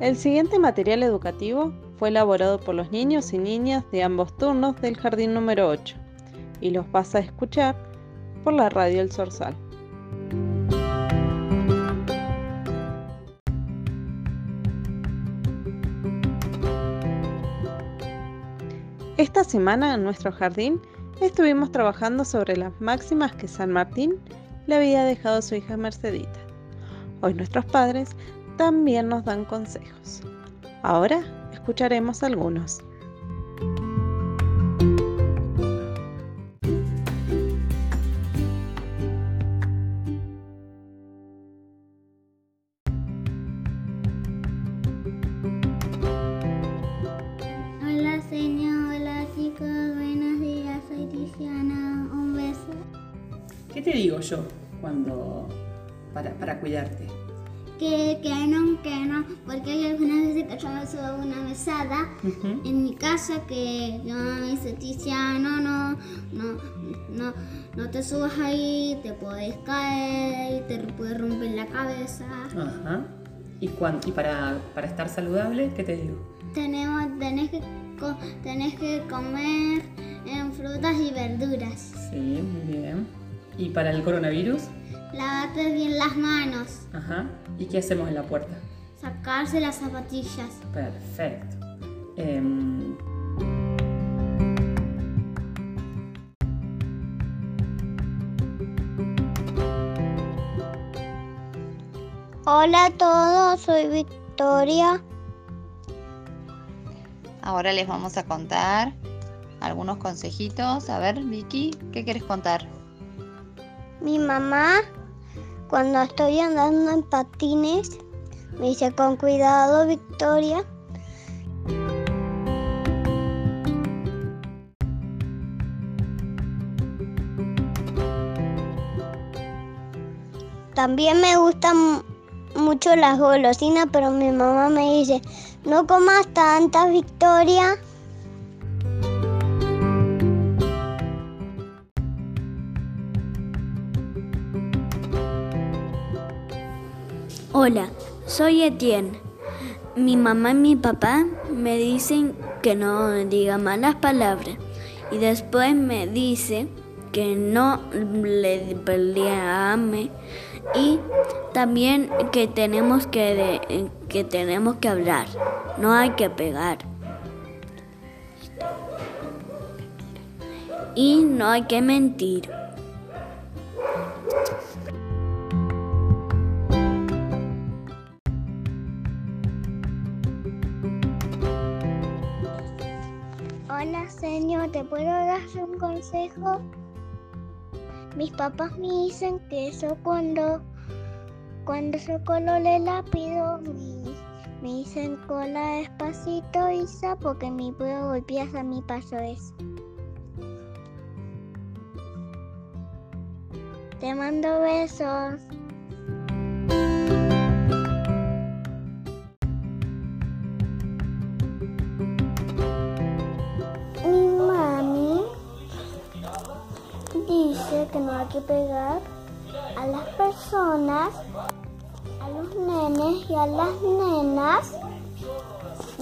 El siguiente material educativo fue elaborado por los niños y niñas de ambos turnos del jardín número 8 y los vas a escuchar por la radio El Sorsal. Esta semana en nuestro jardín estuvimos trabajando sobre las máximas que San Martín le había dejado a su hija Mercedita. Hoy nuestros padres también nos dan consejos. Ahora escucharemos algunos. Hola señor, hola chicos, buenos días, soy Tiziana, un beso. ¿Qué te digo yo cuando para, para cuidarte? Que, que no, que no, porque hay algunas veces que yo me subo a una mesada Ujú. en mi casa que yo me dice Tiziano, no, no, no, no te subas ahí, te puedes caer, te puedes romper la cabeza. Ajá. ¿Y, cuán- y para, para estar saludable, qué te digo? Tenemos, tenés que, tenés que comer en frutas y verduras. Sí, muy bien. ¿Y para el coronavirus? Lavate bien las manos. Ajá. ¿Y qué hacemos en la puerta? Sacarse las zapatillas. Perfecto. Em, Hola a todos, soy Victoria. Ahora les vamos a contar algunos consejitos. A ver, Vicky, ¿qué quieres contar? Mi mamá, cuando estoy andando en patines, me dice con cuidado, Victoria. También me gustan mucho las golosinas, pero mi mamá me dice, no comas tantas, Victoria. Hola, soy Etienne. Mi mamá y mi papá me dicen que no diga malas palabras y después me dice que no le peleame y también que tenemos que, que tenemos que hablar, no hay que pegar. Y no hay que mentir. Hola, señor, ¿te puedo dar un consejo? Mis papás me dicen que eso cuando cuando yo colole lápido me, me dicen cola despacito Isa porque me puedo golpear a mi paso eso. Te mando besos. Que no hay que pegar a las personas, a los nenes y a las nenas,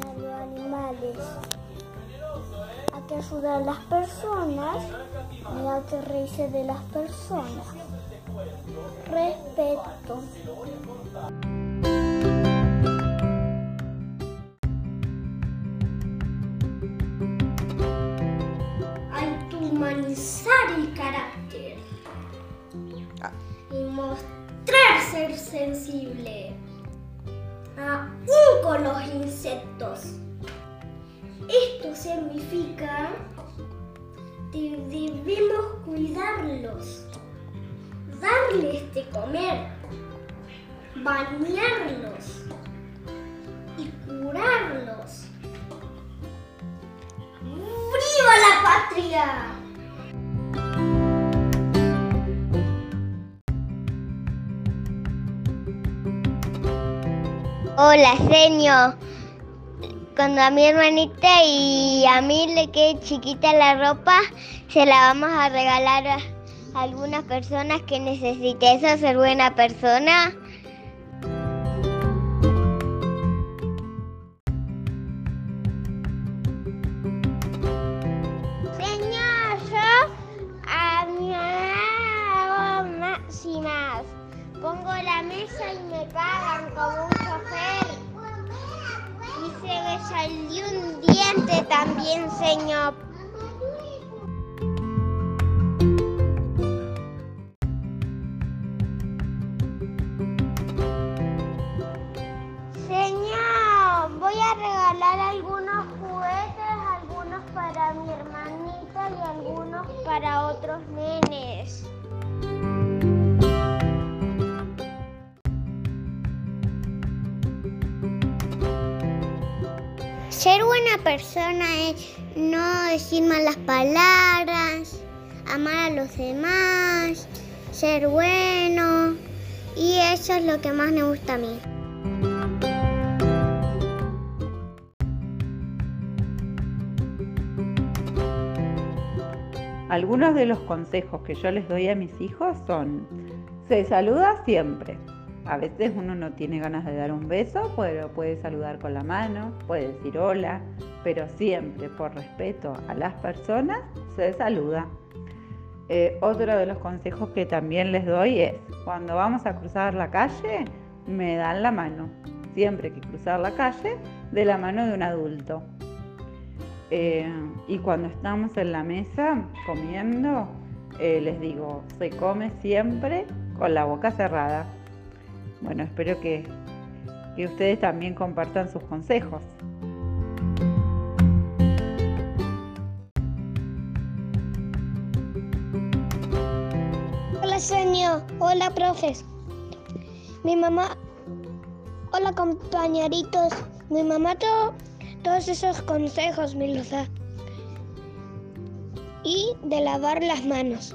a los animales. Hay que ayudar a las personas, ni hay que reírse de las personas. Respeto. Sensible, aún con los insectos. Esto significa que debemos cuidarlos, darles de comer, bañarlos y curarlos. ¡Viva la patria! Hola, señor. Cuando a mi hermanita y a mí le quede chiquita la ropa, se la vamos a regalar a algunas personas que necesiten eso, ser buena persona. Señor, yo a mi mamá más y más. Pongo la mesa y me pagan como un salió un diente también, señor. Señor, voy a regalar algunos juguetes, algunos para mi hermanita y algunos para otros nenes. Ser buena persona es no decir malas palabras, amar a los demás, ser bueno. Y eso es lo que más me gusta a mí. Algunos de los consejos que yo les doy a mis hijos son, se saluda siempre. A veces uno no tiene ganas de dar un beso, pero puede saludar con la mano, puede decir hola, pero siempre por respeto a las personas se saluda. Eh, otro de los consejos que también les doy es, cuando vamos a cruzar la calle, me dan la mano. Siempre que cruzar la calle, de la mano de un adulto. Eh, y cuando estamos en la mesa comiendo, eh, les digo, se come siempre con la boca cerrada. Bueno, espero que, que ustedes también compartan sus consejos. Hola, señor. Hola, profes. Mi mamá. Hola, compañeritos. Mi mamá todo, todos esos consejos me los da. Y de lavar las manos.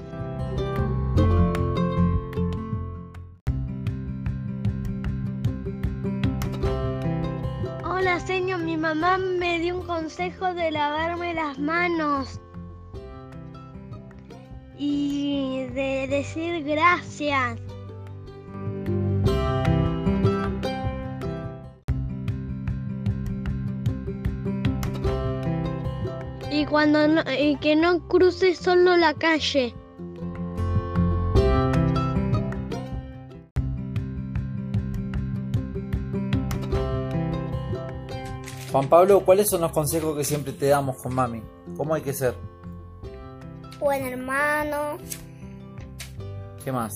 Mamá me dio un consejo de lavarme las manos y de decir gracias. Y cuando no, y que no cruce solo la calle. Juan Pablo, ¿cuáles son los consejos que siempre te damos con mami? ¿Cómo hay que ser? Buen hermano, ¿Qué más?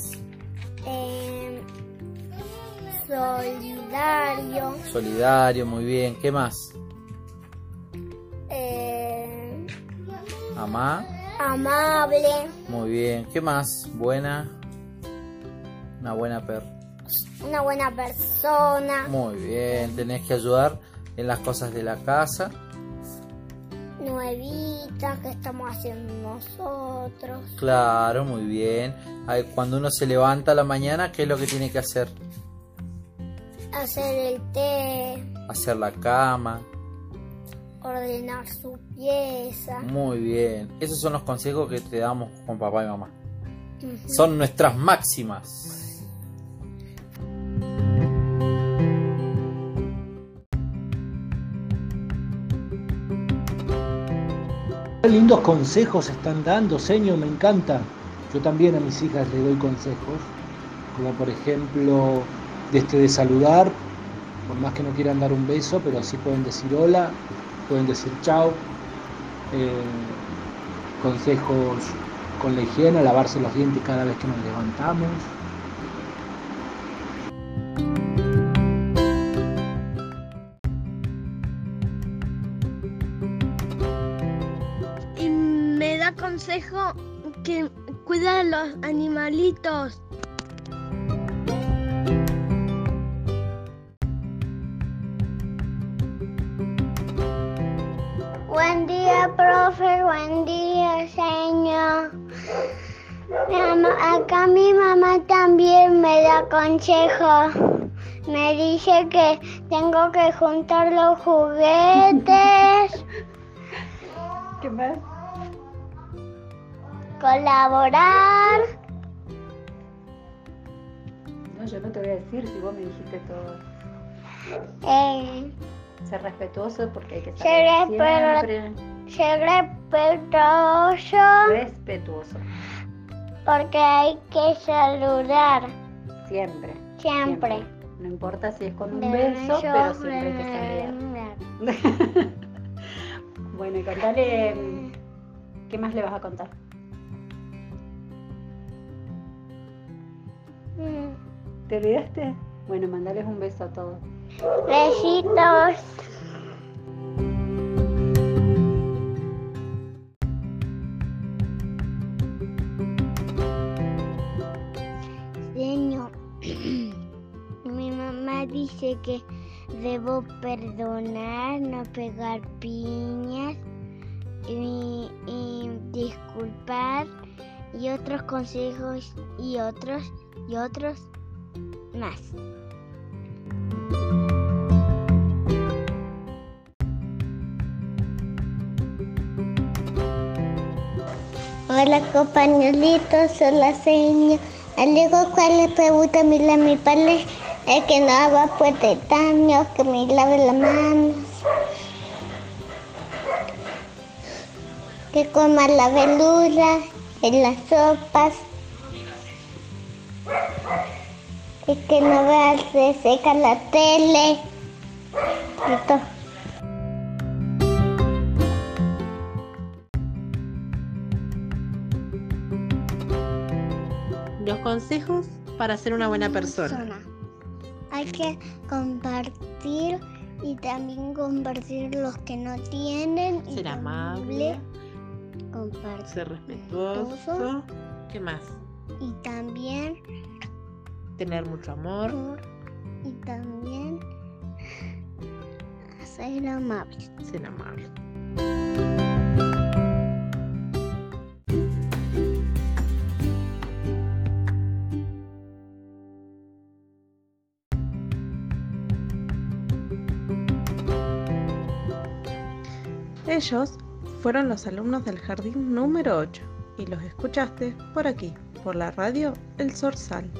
eh, solidario, Solidario, muy bien. ¿Qué más? eh, Amá, amable, muy bien. ¿Qué más? Buena. Una buena per. una buena persona, Muy bien. Tenés que ayudar en las cosas de la casa. nuevita que estamos haciendo nosotros. Claro, muy bien. Cuando uno se levanta a la mañana, ¿qué es lo que tiene que hacer? Hacer el té, Hacer la cama. ordenar su pieza. Muy bien. Esos son los consejos que te damos con papá y mamá. Son nuestras máximas. Qué lindos consejos están dando, señor, me encanta. Yo también a mis hijas les doy consejos, como por ejemplo este de saludar, por más que no quieran dar un beso, pero así pueden decir hola, pueden decir chao. Eh, consejos con la higiene, lavarse los dientes cada vez que nos levantamos. Me da consejo que cuida a los animalitos. Buen día, profe. Buen día, señor. Mi mamá- acá mi mamá también me da consejo. Me dice que tengo que juntar los juguetes. ¿Qué más? Colaborar. No, yo no te voy a decir si vos me dijiste todo. Eh, Ser respetuoso porque hay que Ser siempre ser respetuoso respetuoso. porque hay que saludar. Siempre. Siempre. No importa si es con un De beso, pero siempre hay que saludar. bueno, y contale. mm, ¿Qué más le vas a contar? ¿Te olvidaste? Bueno, mandales un beso a todos. Besitos. Señor, mi mamá dice que debo perdonar, no pegar piñas y, y disculpar y otros consejos y otros y otros más. Hola compañeritos, soy la señora. Algo cual le pregunta a mi, padre es que no haga pues de daño, que me lave las manos. Que coma la verdura en las sopas. Y que no vea se seca la tele. Todo. Los consejos para ser una buena persona. Hay que compartir y también compartir los que no tienen. Ser amable, Compartir. ser respetuoso. ¿Qué más? Y también, Tener mucho amor. y también ser amable. Ser amable. Ellos fueron los alumnos del jardín número 8 y los escuchaste por aquí, por la radio El Sorsal.